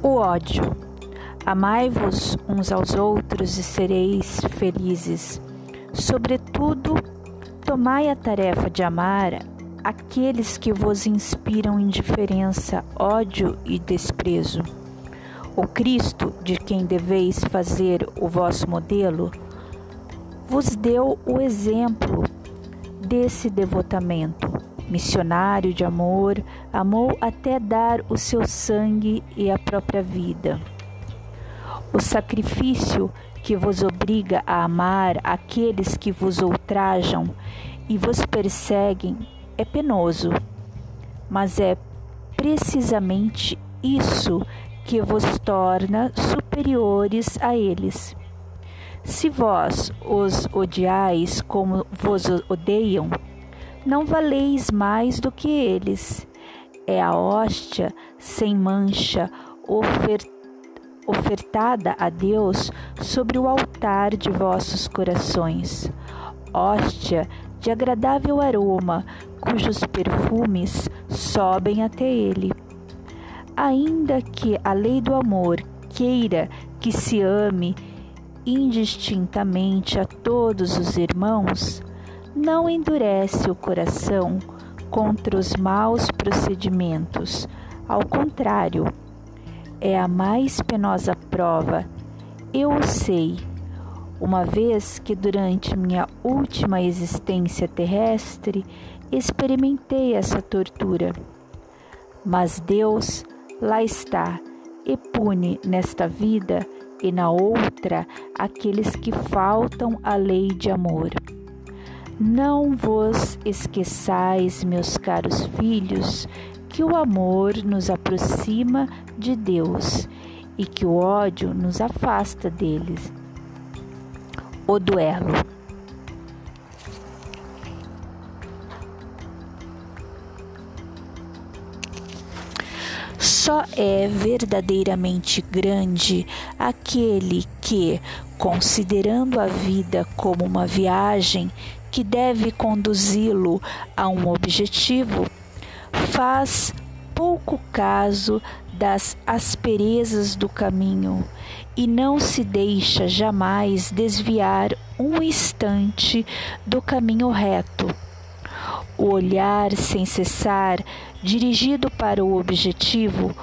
O ódio. Amai-vos uns aos outros e sereis felizes. Sobretudo, tomai a tarefa de amar aqueles que vos inspiram indiferença, ódio e desprezo. O Cristo, de quem deveis fazer o vosso modelo, vos deu o exemplo desse devotamento missionário de amor, amou até dar o seu sangue e a própria vida. O sacrifício que vos obriga a amar aqueles que vos ultrajam e vos perseguem é penoso, mas é precisamente isso que vos torna superiores a eles. Se vós os odiais como vos odeiam, não valeis mais do que eles. É a hóstia sem mancha ofertada a Deus sobre o altar de vossos corações. Hóstia de agradável aroma, cujos perfumes sobem até ele. Ainda que a lei do amor queira que se ame indistintamente a todos os irmãos, não endurece o coração contra os maus procedimentos. Ao contrário, é a mais penosa prova. Eu o sei, uma vez que durante minha última existência terrestre experimentei essa tortura. Mas Deus lá está e pune nesta vida e na outra aqueles que faltam à lei de amor. Não vos esqueçais, meus caros filhos, que o amor nos aproxima de Deus e que o ódio nos afasta deles. O duelo. Só é verdadeiramente grande aquele que, considerando a vida como uma viagem que deve conduzi-lo a um objetivo, faz pouco caso das asperezas do caminho e não se deixa jamais desviar um instante do caminho reto. O olhar sem cessar, dirigido para o objetivo,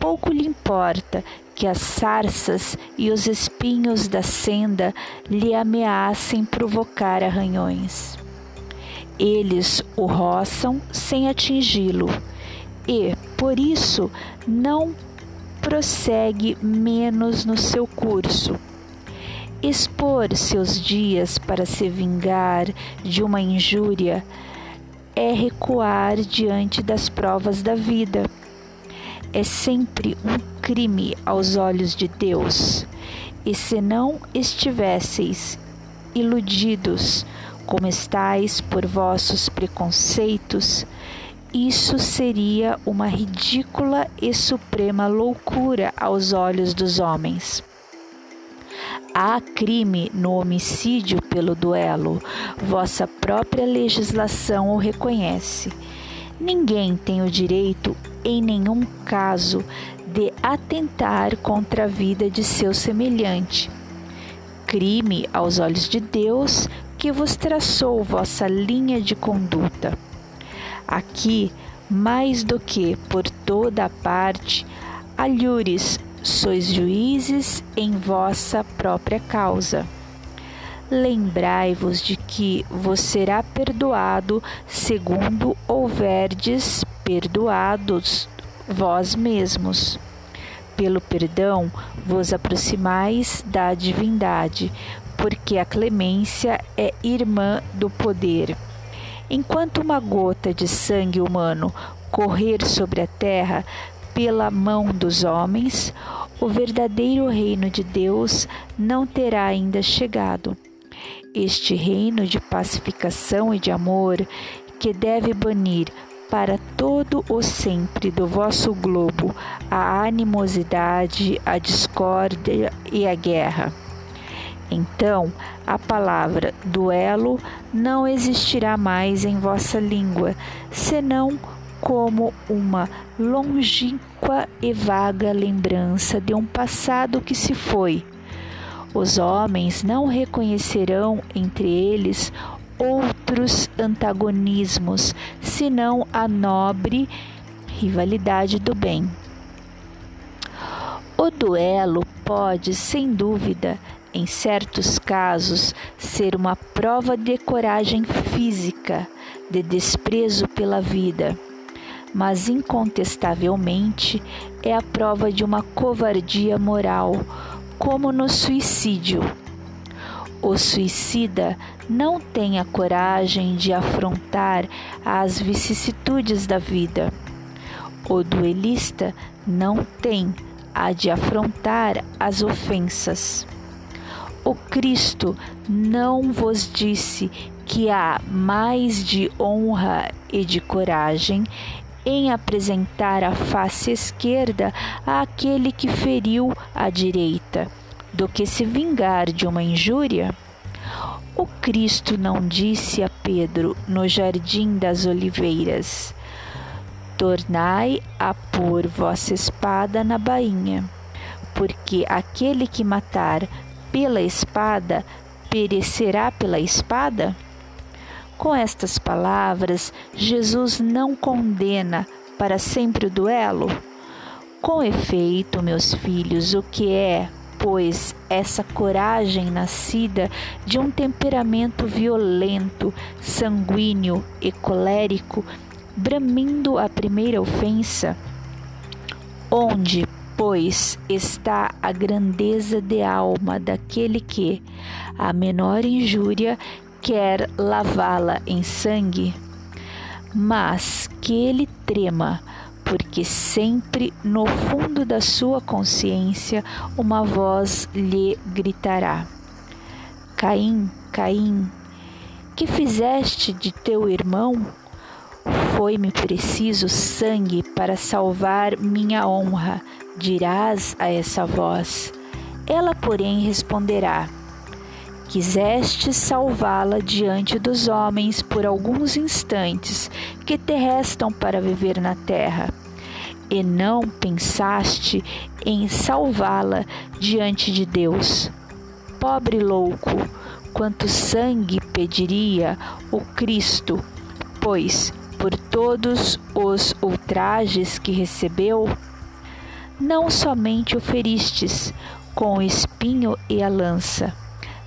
pouco lhe importa que as sarças e os espinhos da senda lhe ameacem provocar arranhões. Eles o roçam sem atingi-lo e, por isso, não prossegue menos no seu curso. Expor seus dias para se vingar de uma injúria é recuar diante das provas da vida é sempre um crime aos olhos de Deus. E se não estivesseis iludidos como estáis por vossos preconceitos, isso seria uma ridícula e suprema loucura aos olhos dos homens. Há crime no homicídio pelo duelo, vossa própria legislação o reconhece. Ninguém tem o direito, em nenhum caso, de atentar contra a vida de seu semelhante. Crime aos olhos de Deus que vos traçou vossa linha de conduta. Aqui, mais do que por toda a parte, alhures sois juízes em vossa própria causa lembrai-vos de que vos será perdoado segundo houverdes perdoados vós mesmos. Pelo perdão vos aproximais da divindade, porque a clemência é irmã do poder. Enquanto uma gota de sangue humano correr sobre a terra pela mão dos homens, o verdadeiro reino de Deus não terá ainda chegado este reino de pacificação e de amor que deve banir para todo o sempre do vosso globo a animosidade, a discórdia e a guerra. Então, a palavra duelo não existirá mais em vossa língua, senão como uma longínqua e vaga lembrança de um passado que se foi. Os homens não reconhecerão entre eles outros antagonismos, senão a nobre rivalidade do bem. O duelo pode, sem dúvida, em certos casos, ser uma prova de coragem física, de desprezo pela vida, mas incontestavelmente é a prova de uma covardia moral, como no suicídio. O suicida não tem a coragem de afrontar as vicissitudes da vida. O duelista não tem a de afrontar as ofensas. O Cristo não vos disse que há mais de honra e de coragem em apresentar a face esquerda àquele que feriu a direita do que se vingar de uma injúria? O Cristo não disse a Pedro no jardim das oliveiras: Tornai a pôr vossa espada na bainha, porque aquele que matar pela espada perecerá pela espada? Com estas palavras, Jesus não condena para sempre o duelo? Com efeito, meus filhos, o que é pois, essa coragem nascida de um temperamento violento, sanguíneo e colérico, bramindo a primeira ofensa? Onde, pois, está a grandeza de alma daquele que, a menor injúria, quer lavá-la em sangue? Mas que ele trema, porque sempre no fundo da sua consciência uma voz lhe gritará: Caim, Caim, que fizeste de teu irmão? Foi-me preciso sangue para salvar minha honra, dirás a essa voz. Ela, porém, responderá: Quiseste salvá-la diante dos homens por alguns instantes que te restam para viver na terra e não pensaste em salvá-la diante de Deus. Pobre louco, quanto sangue pediria o Cristo, pois por todos os ultrajes que recebeu, não somente o com o espinho e a lança,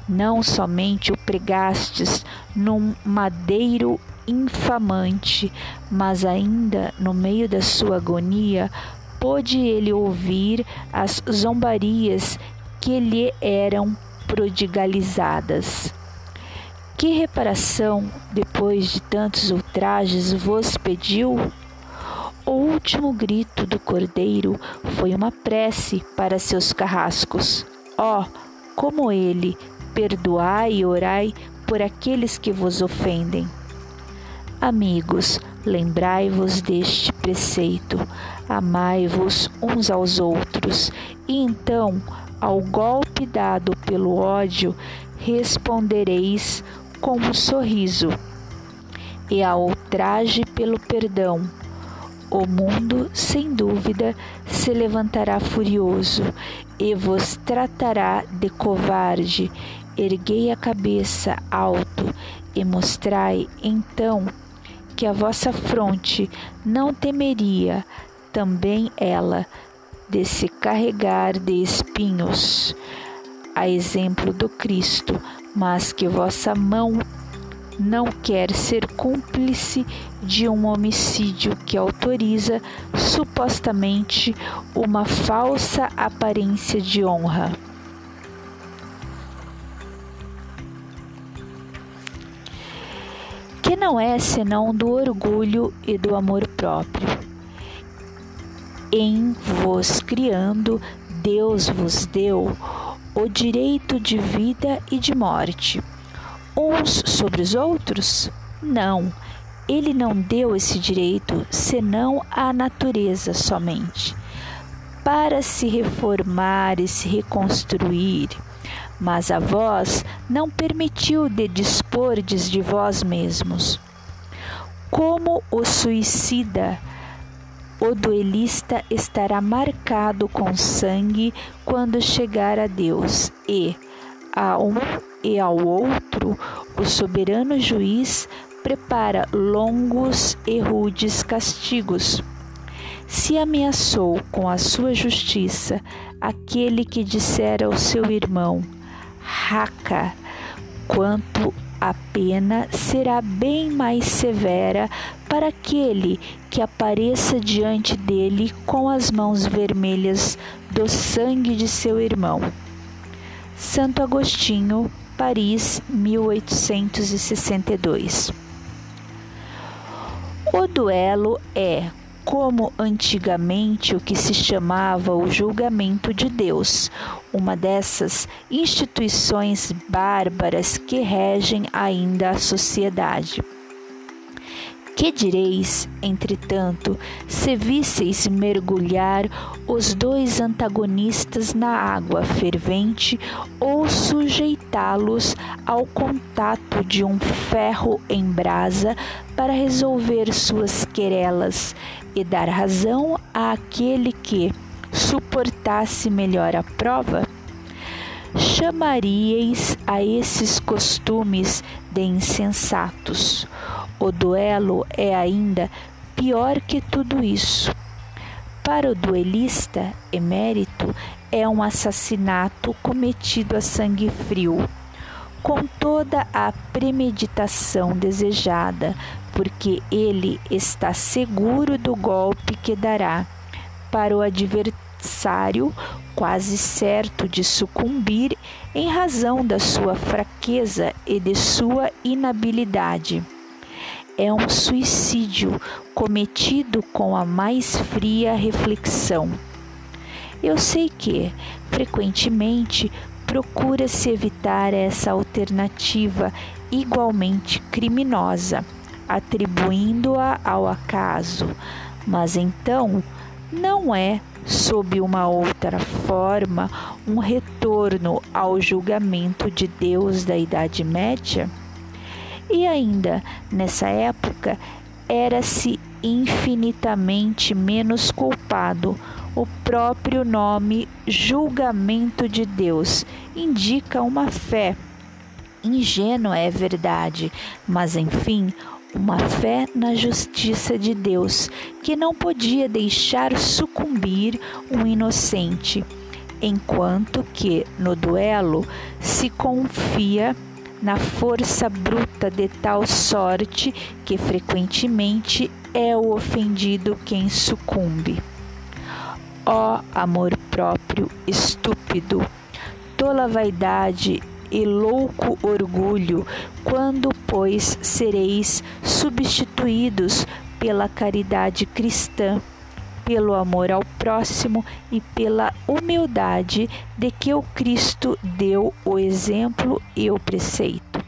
não somente o pregastes num madeiro infamante, mas ainda no meio da sua agonia, pôde ele ouvir as zombarias que lhe eram prodigalizadas. Que reparação, depois de tantos ultrajes, vos pediu? O último grito do cordeiro foi uma prece para seus carrascos. Oh, como ele, perdoai e orai por aqueles que vos ofendem. Amigos, lembrai-vos deste preceito: amai-vos uns aos outros, e então, ao golpe dado pelo ódio, respondereis com um sorriso, e ao ultraje pelo perdão. O mundo, sem dúvida, se levantará furioso e vos tratará de covarde. Erguei a cabeça alto e mostrai então que a vossa fronte não temeria também ela de se carregar de espinhos, a exemplo do Cristo, mas que vossa mão não quer ser cúmplice de um homicídio que autoriza supostamente uma falsa aparência de honra. Que não é senão do orgulho e do amor próprio. Em vos criando, Deus vos deu o direito de vida e de morte. Uns sobre os outros? Não, ele não deu esse direito senão à natureza somente, para se reformar e se reconstruir mas a vós não permitiu de dispordes de vós mesmos. Como o suicida, o duelista estará marcado com sangue quando chegar a Deus, e a um e ao outro, o soberano juiz prepara longos e rudes castigos. Se ameaçou com a sua justiça aquele que disser ao seu irmão, raca, quanto a pena será bem mais severa para aquele que apareça diante dele com as mãos vermelhas do sangue de seu irmão. Santo Agostinho, Paris, 1862. O duelo é, como antigamente o que se chamava o julgamento de Deus, uma dessas instituições bárbaras que regem ainda a sociedade. Que direis, entretanto, se visseis mergulhar os dois antagonistas na água fervente ou sujeitá-los ao contato de um ferro em brasa para resolver suas querelas e dar razão àquele que suportasse melhor a prova? Chamaríeis a esses costumes de insensatos o duelo é ainda pior que tudo isso. Para o duelista emérito, é um assassinato cometido a sangue frio, com toda a premeditação desejada, porque ele está seguro do golpe que dará. Para o adversário, quase certo de sucumbir em razão da sua fraqueza e de sua inabilidade é um suicídio cometido com a mais fria reflexão. Eu sei que, frequentemente, procura-se evitar essa alternativa igualmente criminosa, atribuindo-a ao acaso, mas então não é, sob uma outra forma, um retorno ao julgamento de Deus da Idade Média? E ainda nessa época era-se infinitamente menos culpado. O próprio nome julgamento de Deus indica uma fé. Ingênua é verdade, mas enfim, uma fé na justiça de Deus, que não podia deixar sucumbir um inocente, enquanto que no duelo se confia na força bruta de tal sorte que frequentemente é o ofendido quem sucumbe. Ó amor próprio estúpido, tola vaidade e louco orgulho, quando, pois, sereis substituídos pela caridade cristã pelo amor ao próximo e pela humildade de que o Cristo deu o exemplo e o preceito.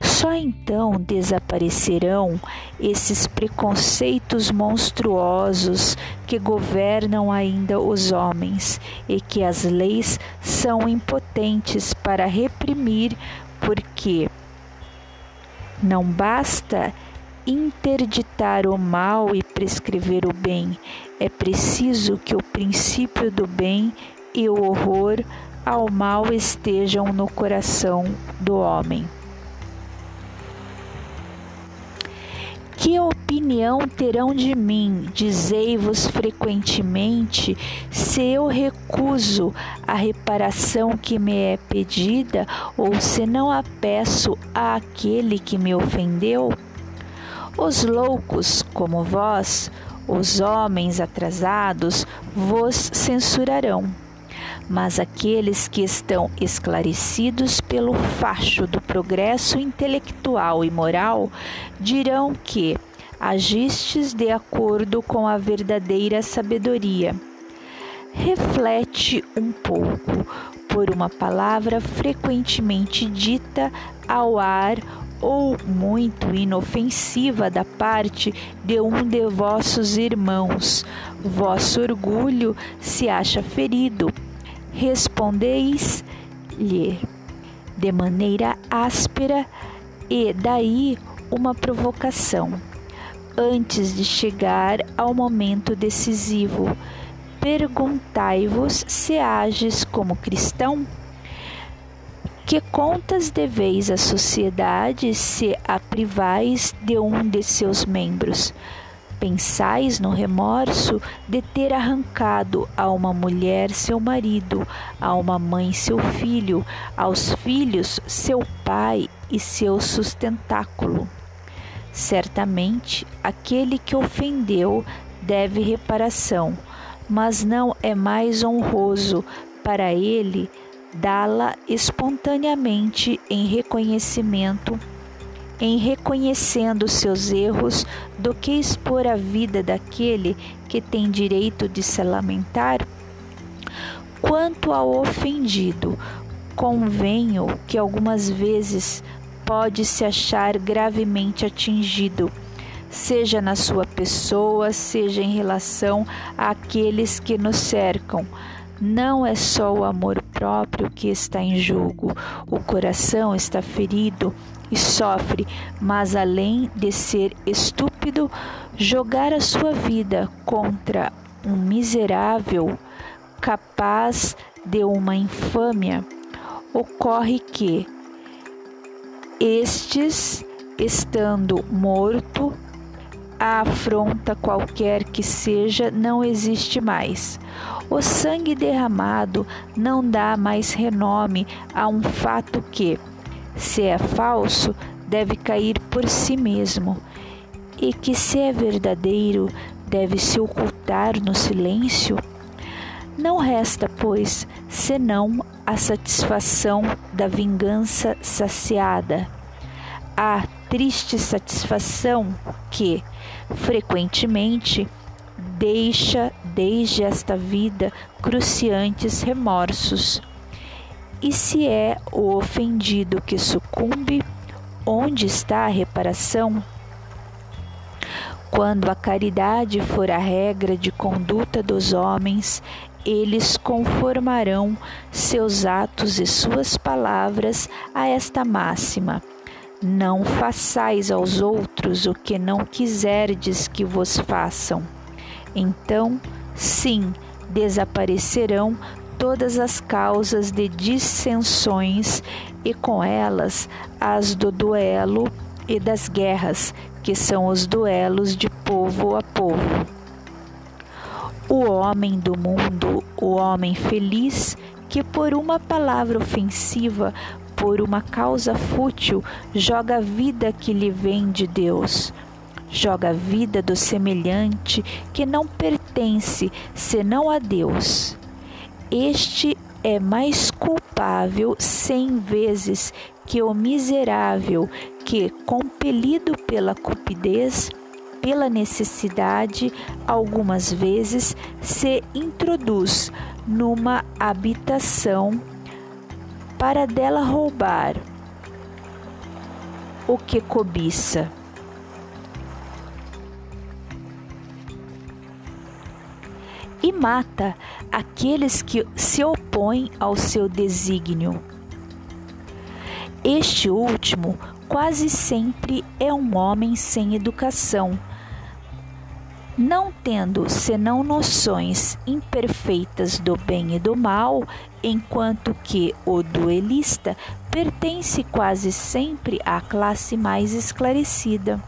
Só então desaparecerão esses preconceitos monstruosos que governam ainda os homens e que as leis são impotentes para reprimir, porque não basta interditar o mal e prescrever o bem, é preciso que o princípio do bem e o horror ao mal estejam no coração do homem. Que opinião terão de mim, dizei-vos frequentemente, se eu recuso a reparação que me é pedida, ou se não a peço àquele que me ofendeu? Os loucos, como vós, os homens atrasados, vos censurarão. Mas aqueles que estão esclarecidos pelo facho do progresso intelectual e moral dirão que agistes de acordo com a verdadeira sabedoria. Reflete um pouco por uma palavra frequentemente dita ao ar ou muito inofensiva da parte de um de vossos irmãos. Vosso orgulho se acha ferido. Respondeis-lhe de maneira áspera e daí uma provocação. antes de chegar ao momento decisivo. Perguntai-vos se ages como cristão. Que contas deveis à sociedade se a privais de um de seus membros? Pensais no remorso de ter arrancado a uma mulher seu marido, a uma mãe seu filho, aos filhos seu pai e seu sustentáculo. Certamente aquele que ofendeu deve reparação, mas não é mais honroso para ele dá-la espontaneamente em reconhecimento, em reconhecendo seus erros, do que expor a vida daquele que tem direito de se lamentar? Quanto ao ofendido, convenho que algumas vezes pode se achar gravemente atingido, seja na sua pessoa, seja em relação àqueles que nos cercam não é só o amor próprio que está em jogo, o coração está ferido e sofre, mas além de ser estúpido, jogar a sua vida contra um miserável capaz de uma infâmia, ocorre que estes, estando morto, a afronta qualquer que seja não existe mais. O sangue derramado não dá mais renome a um fato que, se é falso, deve cair por si mesmo, e que, se é verdadeiro, deve se ocultar no silêncio. Não resta, pois, senão a satisfação da vingança saciada. A triste satisfação que, frequentemente, deixa desde esta vida cruciantes remorsos. E se é o ofendido que sucumbe, onde está a reparação? Quando a caridade for a regra de conduta dos homens, eles conformarão seus atos e suas palavras a esta máxima não façais aos outros o que não quiserdes que vos façam. Então, sim, desaparecerão todas as causas de dissensões e com elas as do duelo e das guerras, que são os duelos de povo a povo. O homem do mundo, o homem feliz, que por uma palavra ofensiva por uma causa fútil, joga a vida que lhe vem de Deus. Joga a vida do semelhante que não pertence senão a Deus. Este é mais culpável cem vezes que o miserável que, compelido pela cupidez, pela necessidade, algumas vezes se introduz numa habitação para dela roubar o que cobiça. E mata aqueles que se opõem ao seu desígnio. Este último quase sempre é um homem sem educação não tendo senão noções imperfeitas do bem e do mal, enquanto que o duelista pertence quase sempre à classe mais esclarecida.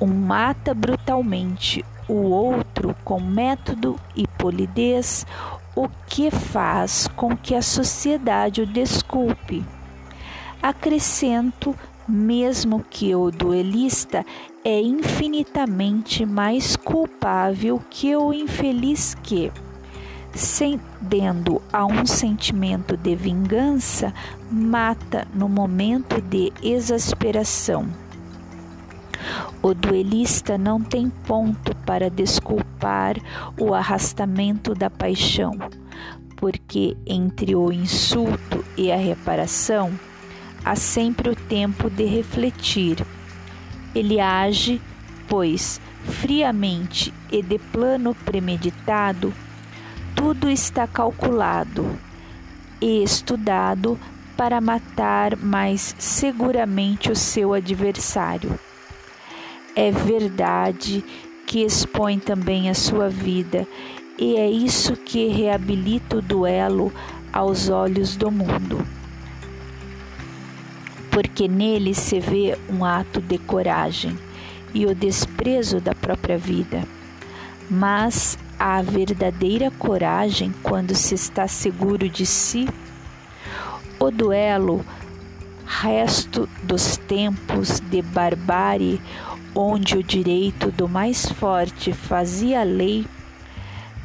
Um mata brutalmente, o outro com método e polidez, o que faz com que a sociedade o desculpe. Acrescento mesmo que o duelista é infinitamente mais culpável que o infeliz que, cedendo a um sentimento de vingança, mata no momento de exasperação. O duelista não tem ponto para desculpar o arrastamento da paixão, porque entre o insulto e a reparação, há sempre o tempo de refletir. Ele age, pois, friamente e de plano premeditado, tudo está calculado e estudado para matar mais seguramente o seu adversário. É verdade que expõe também a sua vida, e é isso que reabilita o duelo aos olhos do mundo. Porque nele se vê um ato de coragem e o desprezo da própria vida. Mas a verdadeira coragem quando se está seguro de si. O duelo, resto dos tempos de barbárie, onde o direito do mais forte fazia lei,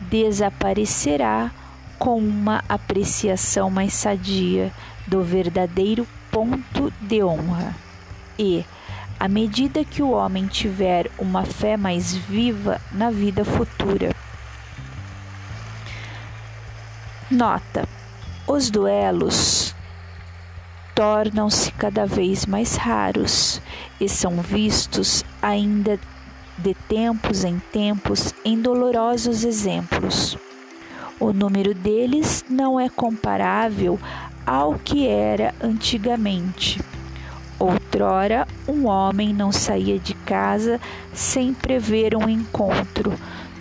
desaparecerá com uma apreciação mais sadia do verdadeiro ponto de honra. E, à medida que o homem tiver uma fé mais viva na vida futura, Nota: os duelos tornam-se cada vez mais raros e são vistos ainda de tempos em tempos em dolorosos exemplos. O número deles não é comparável ao que era antigamente. Outrora, um homem não saía de casa sem prever um encontro,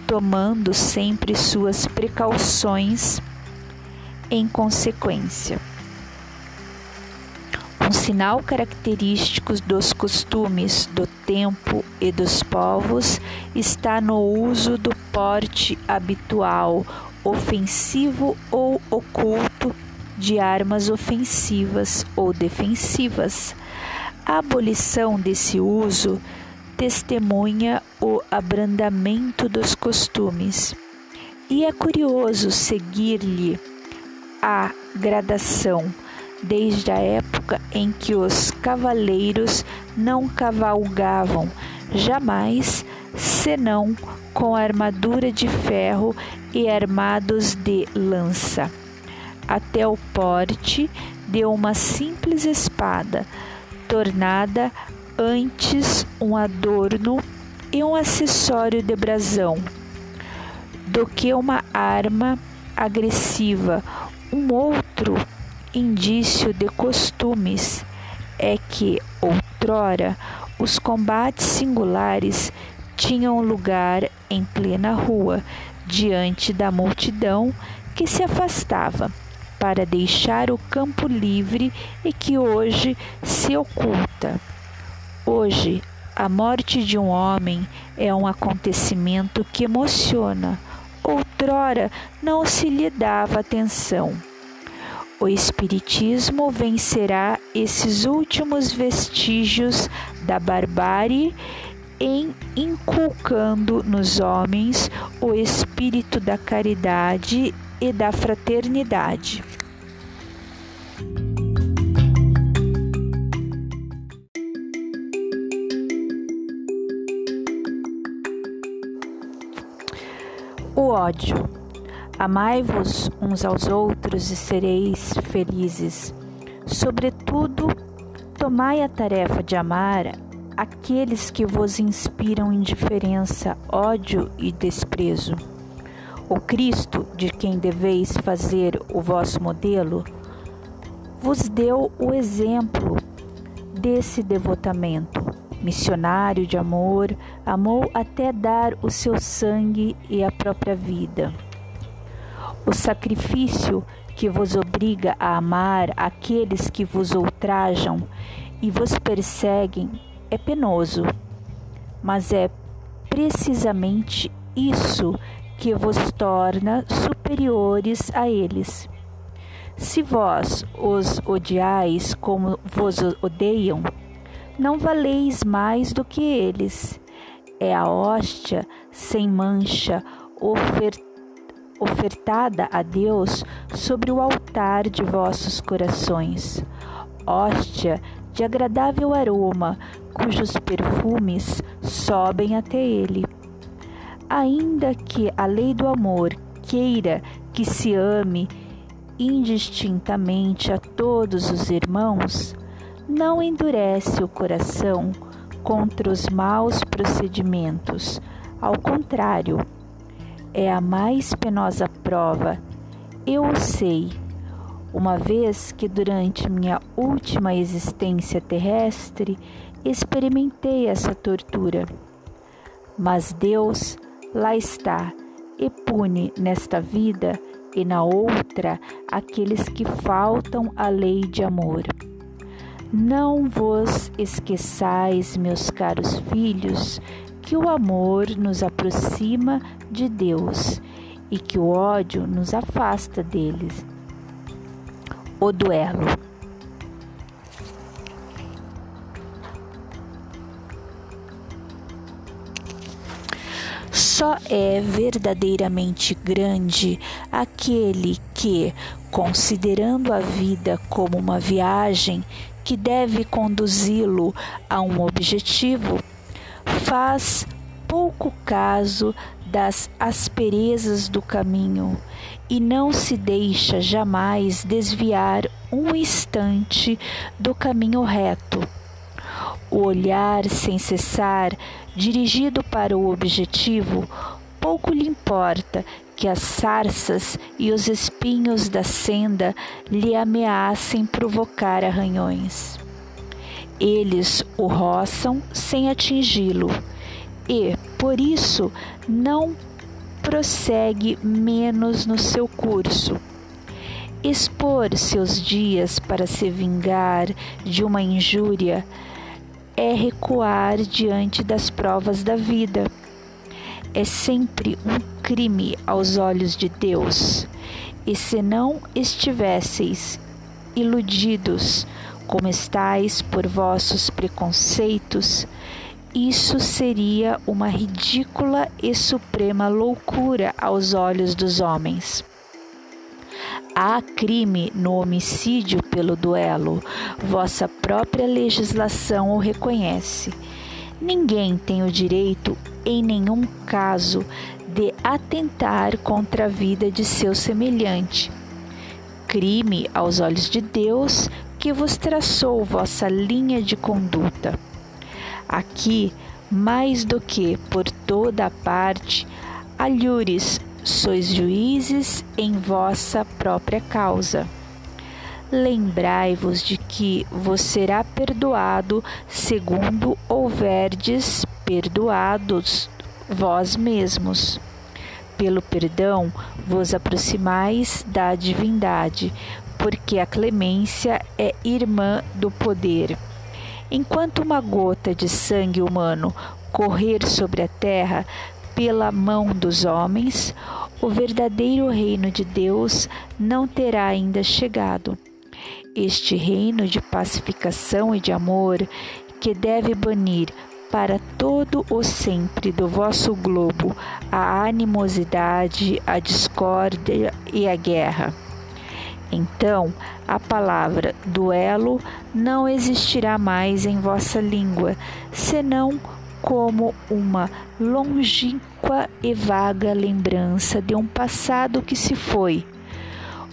tomando sempre suas precauções em consequência. Um sinal característico dos costumes do tempo e dos povos está no uso do porte habitual, ofensivo ou oculto de armas ofensivas ou defensivas. A abolição desse uso testemunha o abrandamento dos costumes. E é curioso seguir-lhe a gradação, desde a época em que os cavaleiros não cavalgavam jamais, senão com armadura de ferro e armados de lança, até o porte de uma simples espada, tornada antes um adorno e um acessório de brasão, do que uma arma agressiva. Um outro indício de costumes é que, outrora, os combates singulares tinham lugar em plena rua, diante da multidão que se afastava, para deixar o campo livre e que hoje se oculta. Hoje, a morte de um homem é um acontecimento que emociona outrora não se lhe dava atenção. O Espiritismo vencerá esses últimos vestígios da barbárie em inculcando nos homens o espírito da caridade e da fraternidade. O ódio. Amai-vos uns aos outros e sereis felizes. Sobretudo, tomai a tarefa de amar aqueles que vos inspiram indiferença, ódio e desprezo. O Cristo, de quem deveis fazer o vosso modelo, vos deu o exemplo desse devotamento missionário de amor, amou até dar o seu sangue e a própria vida. O sacrifício que vos obriga a amar aqueles que vos ultrajam e vos perseguem é penoso, mas é precisamente isso que vos torna superiores a eles. Se vós os odiais como vos odeiam, não valeis mais do que eles. É a hóstia sem mancha ofertada a Deus sobre o altar de vossos corações. Hóstia de agradável aroma, cujos perfumes sobem até ele. Ainda que a lei do amor queira que se ame indistintamente a todos os irmãos, não endurece o coração contra os maus procedimentos. Ao contrário, é a mais penosa prova. Eu o sei, uma vez que durante minha última existência terrestre experimentei essa tortura. Mas Deus lá está e pune nesta vida e na outra aqueles que faltam à lei de amor. Não vos esqueçais, meus caros filhos, que o amor nos aproxima de Deus e que o ódio nos afasta deles. O duelo. Só é verdadeiramente grande aquele que, considerando a vida como uma viagem que deve conduzi-lo a um objetivo, faz pouco caso das asperezas do caminho e não se deixa jamais desviar um instante do caminho reto. O olhar sem cessar, dirigido para o objetivo, pouco lhe importa que as sarças e os espinhos da senda lhe ameacem provocar arranhões. Eles o roçam sem atingi-lo e, por isso, não prossegue menos no seu curso. Expor seus dias para se vingar de uma injúria é recuar diante das provas da vida. É sempre um crime aos olhos de Deus. E se não estivesseis iludidos, como estáis por vossos preconceitos, isso seria uma ridícula e suprema loucura aos olhos dos homens. Há crime no homicídio pelo duelo, vossa própria legislação o reconhece. Ninguém tem o direito, em nenhum caso, de atentar contra a vida de seu semelhante. Crime aos olhos de Deus que vos traçou vossa linha de conduta. Aqui, mais do que por toda a parte, alhures sois juízes em vossa própria causa. Lembrai-vos de que vos será perdoado segundo houverdes perdoados vós mesmos. Pelo perdão vos aproximais da divindade, porque a clemência é irmã do poder. Enquanto uma gota de sangue humano correr sobre a terra, pela mão dos homens, o verdadeiro reino de Deus não terá ainda chegado. Este reino de pacificação e de amor que deve banir para todo o sempre do vosso globo a animosidade, a discórdia e a guerra. Então, a palavra duelo não existirá mais em vossa língua, senão como uma longínqua e vaga lembrança de um passado que se foi.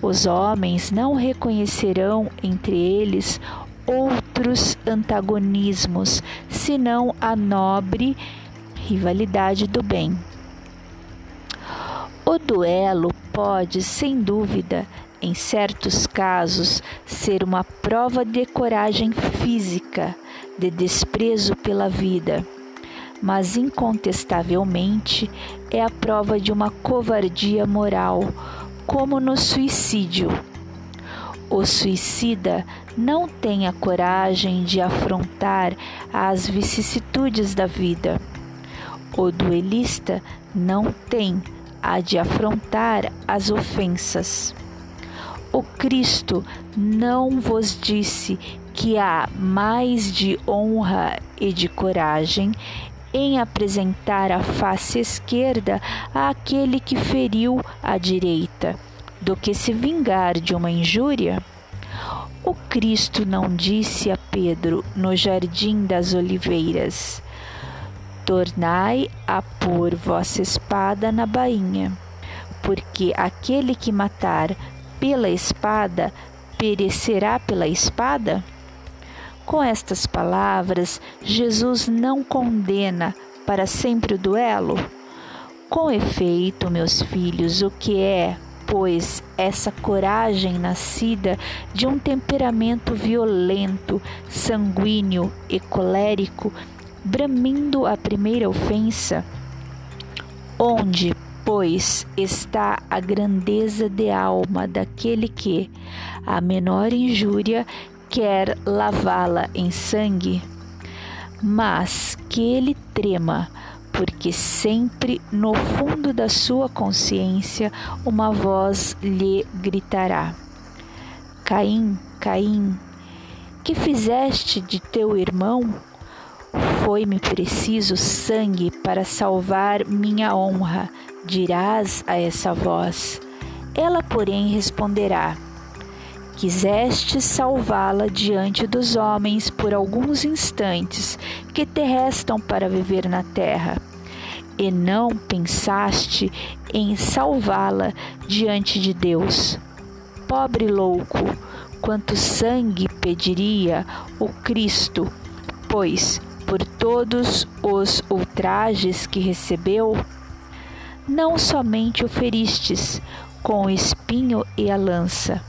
Os homens não reconhecerão entre eles outros antagonismos, senão a nobre rivalidade do bem. O duelo pode, sem dúvida, em certos casos, ser uma prova de coragem física, de desprezo pela vida mas incontestavelmente é a prova de uma covardia moral, como no suicídio. O suicida não tem a coragem de afrontar as vicissitudes da vida. O duelista não tem a de afrontar as ofensas. O Cristo não vos disse que há mais de honra e de coragem em apresentar a face esquerda àquele que feriu a direita, do que se vingar de uma injúria? O Cristo não disse a Pedro no jardim das oliveiras: Tornai a pôr vossa espada na bainha, porque aquele que matar pela espada perecerá pela espada? Com estas palavras, Jesus não condena para sempre o duelo. Com efeito, meus filhos, o que é pois, essa coragem nascida de um temperamento violento, sanguíneo e colérico, bramindo a primeira ofensa? Onde, pois, está a grandeza de alma daquele que, a menor injúria, quer lavá-la em sangue? Mas que ele trema, porque sempre no fundo da sua consciência uma voz lhe gritará: Caim, Caim, que fizeste de teu irmão? Foi-me preciso sangue para salvar minha honra, dirás a essa voz. Ela, porém, responderá: Quiseste salvá-la diante dos homens por alguns instantes que te restam para viver na terra, e não pensaste em salvá-la diante de Deus. Pobre louco, quanto sangue pediria o Cristo, pois por todos os ultrajes que recebeu, não somente o feristes com o espinho e a lança,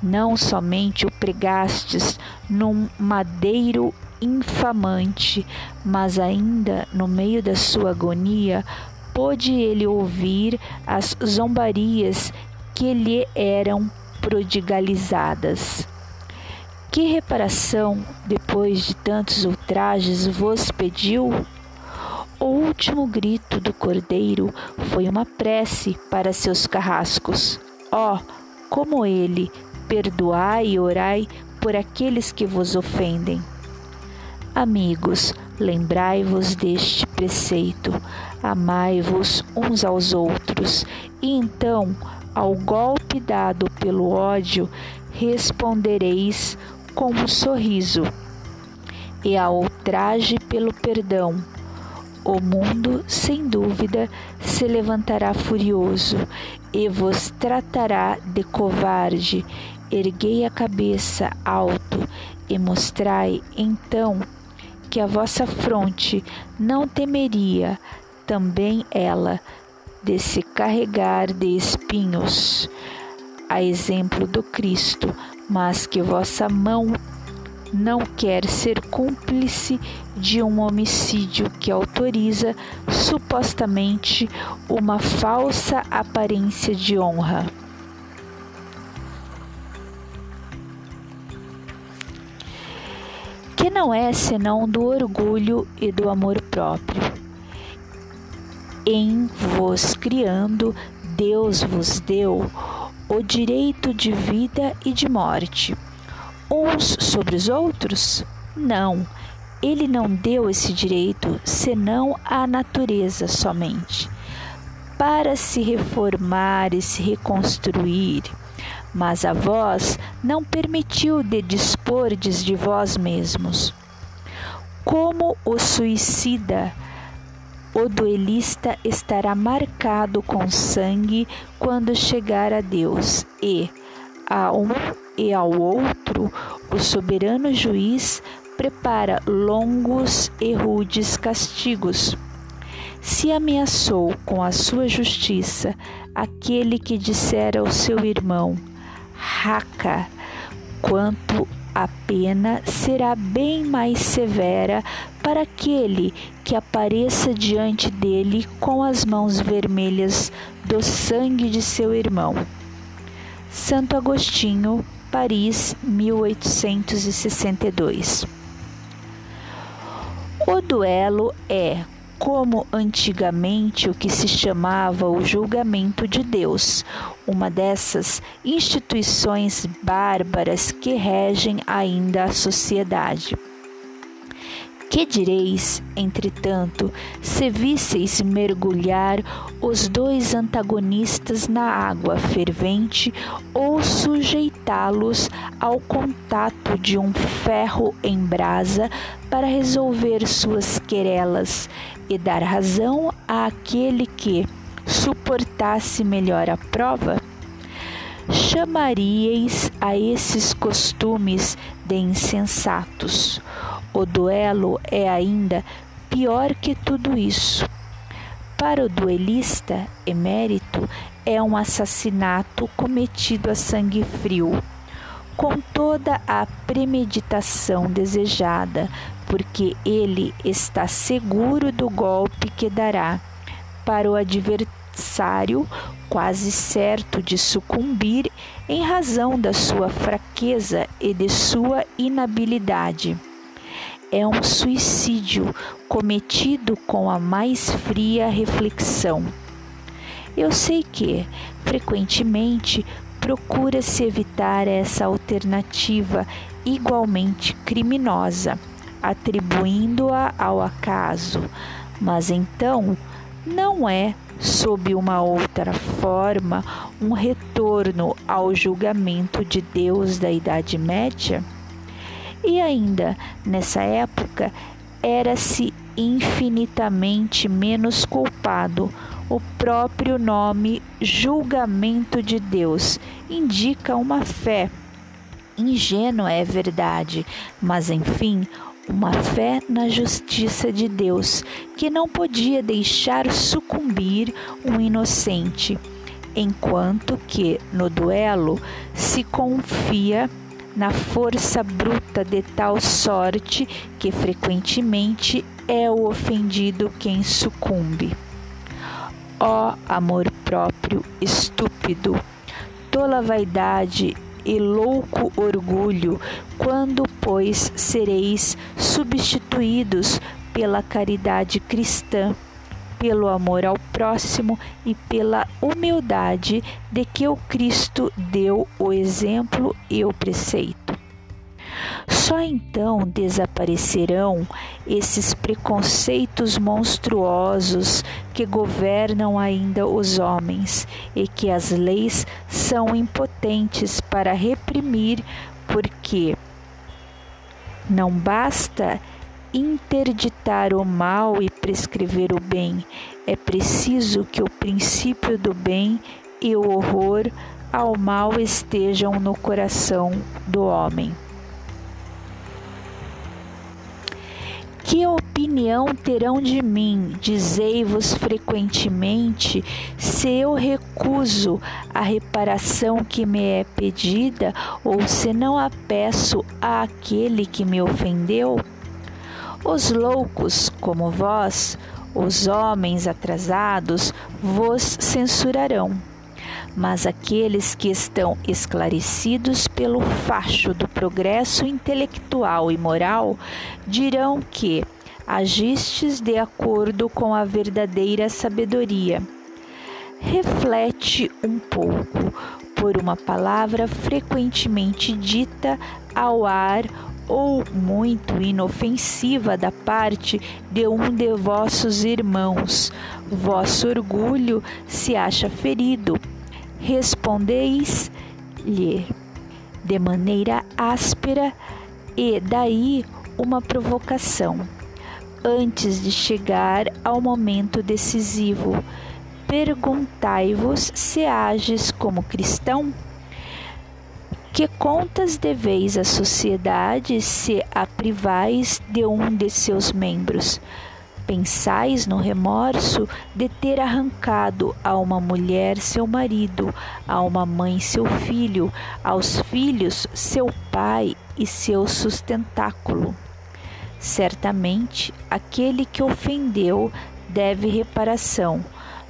não somente o pregastes num madeiro infamante, mas ainda no meio da sua agonia pôde ele ouvir as zombarias que lhe eram prodigalizadas. Que reparação, depois de tantos ultrajes, vos pediu? O último grito do cordeiro foi uma prece para seus carrascos. Ó, oh, como ele perdoai e orai por aqueles que vos ofendem. Amigos, lembrai-vos deste preceito, amai-vos uns aos outros, e então, ao golpe dado pelo ódio, respondereis com um sorriso, e ao ultraje pelo perdão. O mundo, sem dúvida, se levantará furioso e vos tratará de covarde erguei a cabeça alto e mostrai então que a vossa fronte não temeria também ela de se carregar de espinhos, a exemplo do Cristo, mas que vossa mão não quer ser cúmplice de um homicídio que autoriza supostamente uma falsa aparência de honra. que não é senão do orgulho e do amor próprio. Em vos criando, Deus vos deu o direito de vida e de morte. Uns sobre os outros? Não, ele não deu esse direito senão à natureza somente, para se reformar e se reconstruir mas a vós não permitiu de dispordes de vós mesmos. Como o suicida, o duelista estará marcado com sangue quando chegar a Deus, e a um e ao outro o soberano juiz prepara longos e rudes castigos. Se ameaçou com a sua justiça aquele que dissera ao seu irmão: raca, quanto a pena será bem mais severa para aquele que apareça diante dele com as mãos vermelhas do sangue de seu irmão. Santo Agostinho, Paris, 1862. O duelo é como antigamente o que se chamava o julgamento de Deus, uma dessas instituições bárbaras que regem ainda a sociedade. Que direis, entretanto, se visseis mergulhar os dois antagonistas na água fervente ou sujeitá-los ao contato de um ferro em brasa para resolver suas querelas e dar razão àquele que suportasse melhor a prova? Chamaríeis a esses costumes de insensatos o duelo é ainda pior que tudo isso. Para o duelista emérito, é um assassinato cometido a sangue frio, com toda a premeditação desejada, porque ele está seguro do golpe que dará para o adversário, quase certo de sucumbir em razão da sua fraqueza e de sua inabilidade. É um suicídio cometido com a mais fria reflexão eu sei que, frequentemente, procura-se evitar essa alternativa igualmente criminosa, atribuindo-a ao acaso, mas então não é, sob uma outra forma, um retorno ao julgamento de Deus da Idade Média? E ainda, nessa época, era-se infinitamente menos culpado o próprio nome julgamento de Deus indica uma fé. Ingênua é verdade, mas enfim, uma fé na justiça de Deus, que não podia deixar sucumbir um inocente, enquanto que no duelo se confia na força bruta de tal sorte que frequentemente é o ofendido quem sucumbe. Ó amor próprio estúpido, tola vaidade e louco orgulho, quando, pois, sereis substituídos pela caridade cristã, pelo amor ao próximo e pela humildade de que o Cristo deu o exemplo e o preceito. Só então desaparecerão esses preconceitos monstruosos que governam ainda os homens e que as leis são impotentes para reprimir, porque não basta interditar o mal e prescrever o bem, é preciso que o princípio do bem e o horror ao mal estejam no coração do homem. Que opinião terão de mim, dizei-vos frequentemente, se eu recuso a reparação que me é pedida, ou se não a peço àquele que me ofendeu? Os loucos, como vós, os homens atrasados, vos censurarão mas aqueles que estão esclarecidos pelo facho do progresso intelectual e moral dirão que agistes de acordo com a verdadeira sabedoria. Reflete um pouco por uma palavra frequentemente dita ao ar ou muito inofensiva da parte de um de vossos irmãos. Vosso orgulho se acha ferido respondeis-lhe de maneira áspera e daí uma provocação. Antes de chegar ao momento decisivo, perguntai-vos se ages como cristão. Que contas deveis à sociedade se a privais de um de seus membros? Pensais no remorso de ter arrancado a uma mulher seu marido, a uma mãe seu filho, aos filhos seu pai e seu sustentáculo. Certamente aquele que ofendeu deve reparação,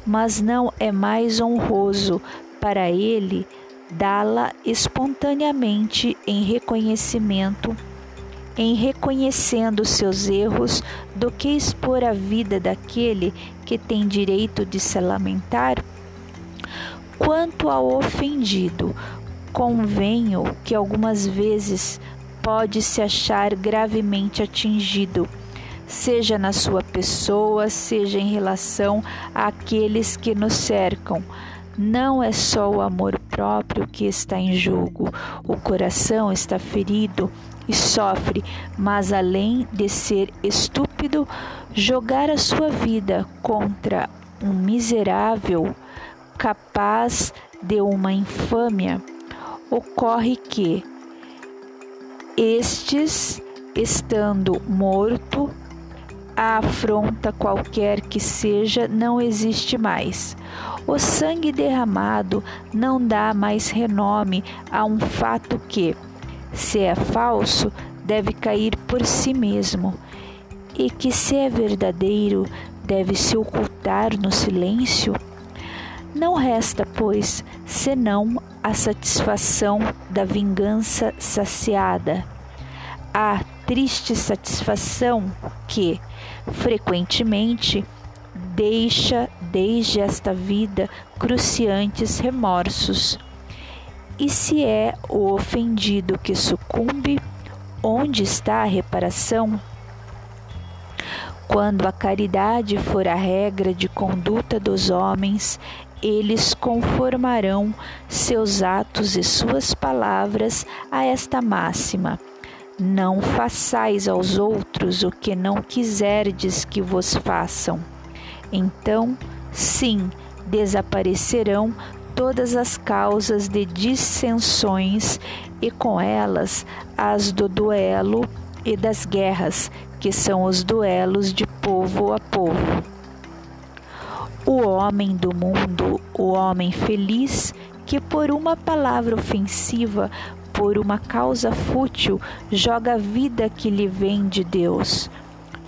mas não é mais honroso para ele dá-la espontaneamente em reconhecimento em reconhecendo seus erros do que expor a vida daquele que tem direito de se lamentar? Quanto ao ofendido, convenho que algumas vezes pode se achar gravemente atingido, seja na sua pessoa, seja em relação àqueles que nos cercam. Não é só o amor próprio que está em jogo, o coração está ferido e sofre, mas além de ser estúpido, jogar a sua vida contra um miserável capaz de uma infâmia, ocorre que estes, estando morto, a afronta qualquer que seja não existe mais. O sangue derramado não dá mais renome a um fato que, se é falso, deve cair por si mesmo, e que, se é verdadeiro, deve se ocultar no silêncio? Não resta, pois, senão a satisfação da vingança saciada, a triste satisfação que, frequentemente, deixa desde esta vida cruciantes remorsos. E se é o ofendido que sucumbe, onde está a reparação? Quando a caridade for a regra de conduta dos homens, eles conformarão seus atos e suas palavras a esta máxima. Não façais aos outros o que não quiserdes que vos façam. Então, sim, desaparecerão todas as causas de dissensões e com elas as do duelo e das guerras, que são os duelos de povo a povo. O homem do mundo, o homem feliz, que por uma palavra ofensiva, por uma causa fútil, joga a vida que lhe vem de Deus.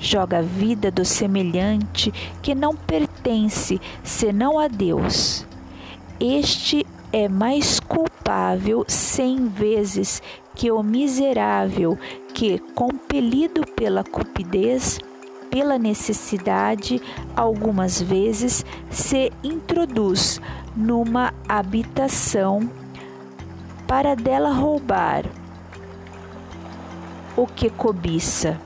Joga a vida do semelhante que não pertence senão a Deus. Este é mais culpável cem vezes que o miserável que, compelido pela cupidez, pela necessidade, algumas vezes se introduz numa habitação para dela roubar o que cobiça.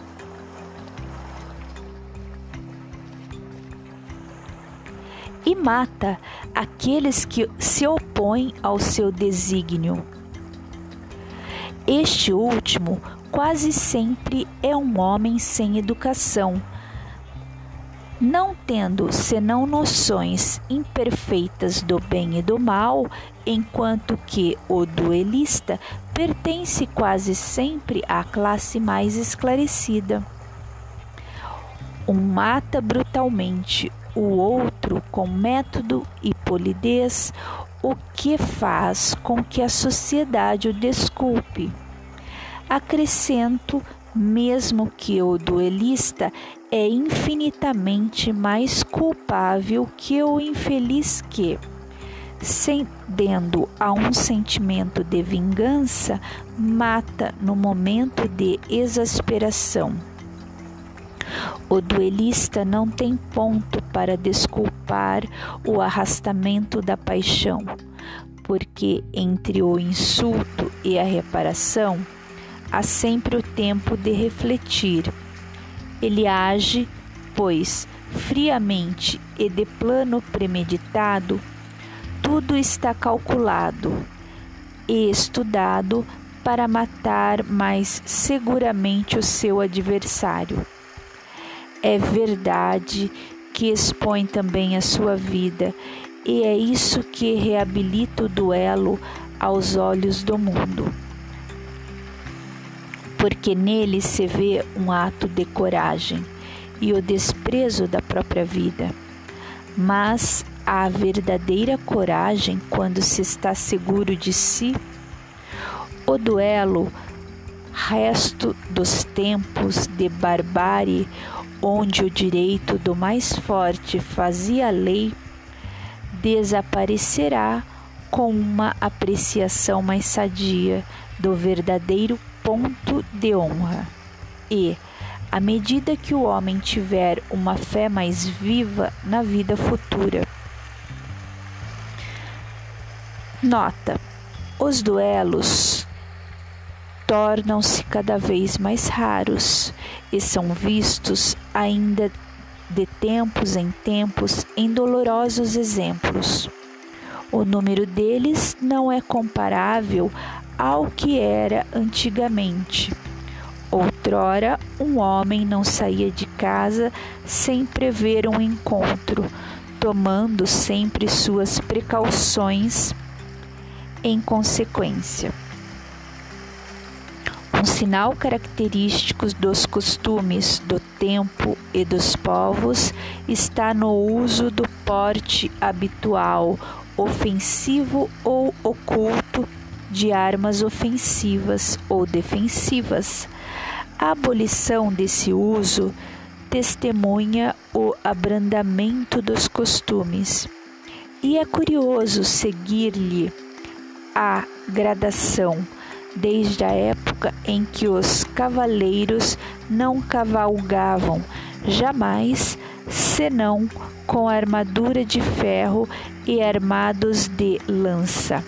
E mata aqueles que se opõem ao seu desígnio. Este último quase sempre é um homem sem educação, não tendo senão noções imperfeitas do bem e do mal, enquanto que o duelista pertence quase sempre à classe mais esclarecida. Um mata brutalmente, o outro com método e polidez, o que faz com que a sociedade o desculpe. Acrescento mesmo que o duelista é infinitamente mais culpável que o infeliz que, cedendo a um sentimento de vingança, mata no momento de exasperação. O duelista não tem ponto para desculpar o arrastamento da paixão, porque entre o insulto e a reparação há sempre o tempo de refletir. Ele age, pois, friamente e de plano premeditado, tudo está calculado e estudado para matar mais seguramente o seu adversário. É verdade que expõe também a sua vida, e é isso que reabilita o duelo aos olhos do mundo. Porque nele se vê um ato de coragem e o desprezo da própria vida. Mas a verdadeira coragem quando se está seguro de si. O duelo, resto dos tempos de barbárie onde o direito do mais forte fazia lei, desaparecerá com uma apreciação mais sadia do verdadeiro ponto de honra. E, à medida que o homem tiver uma fé mais viva na vida futura, Nota: os duelos tornam-se cada vez mais raros e são vistos ainda de tempos em tempos em dolorosos exemplos. O número deles não é comparável ao que era antigamente. Outrora, um homem não saía de casa sem prever um encontro, tomando sempre suas precauções em consequência sinal característico dos costumes do tempo e dos povos está no uso do porte habitual, ofensivo ou oculto de armas ofensivas ou defensivas. A abolição desse uso testemunha o abrandamento dos costumes. E é curioso seguir-lhe a gradação desde a época em que os cavaleiros não cavalgavam jamais senão com armadura de ferro e armados de lança,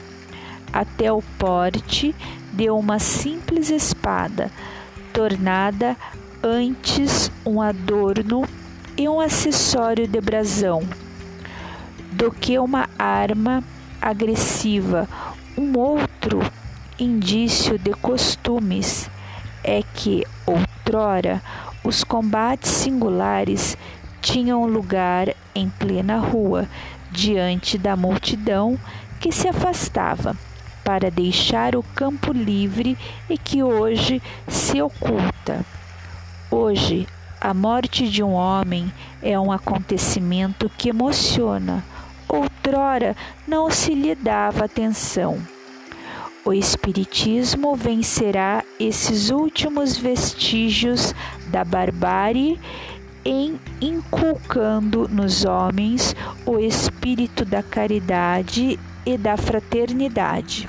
até o porte de uma simples espada, tornada antes um adorno e um acessório de brasão, do que uma arma agressiva. Um outro indício de costumes é que, outrora, os combates singulares tinham lugar em plena rua, diante da multidão que se afastava para deixar o campo livre e que hoje se oculta. Hoje, a morte de um homem é um acontecimento que emociona. Outrora não se lhe dava atenção o Espiritismo vencerá esses últimos vestígios da barbárie em inculcando nos homens o espírito da caridade e da fraternidade.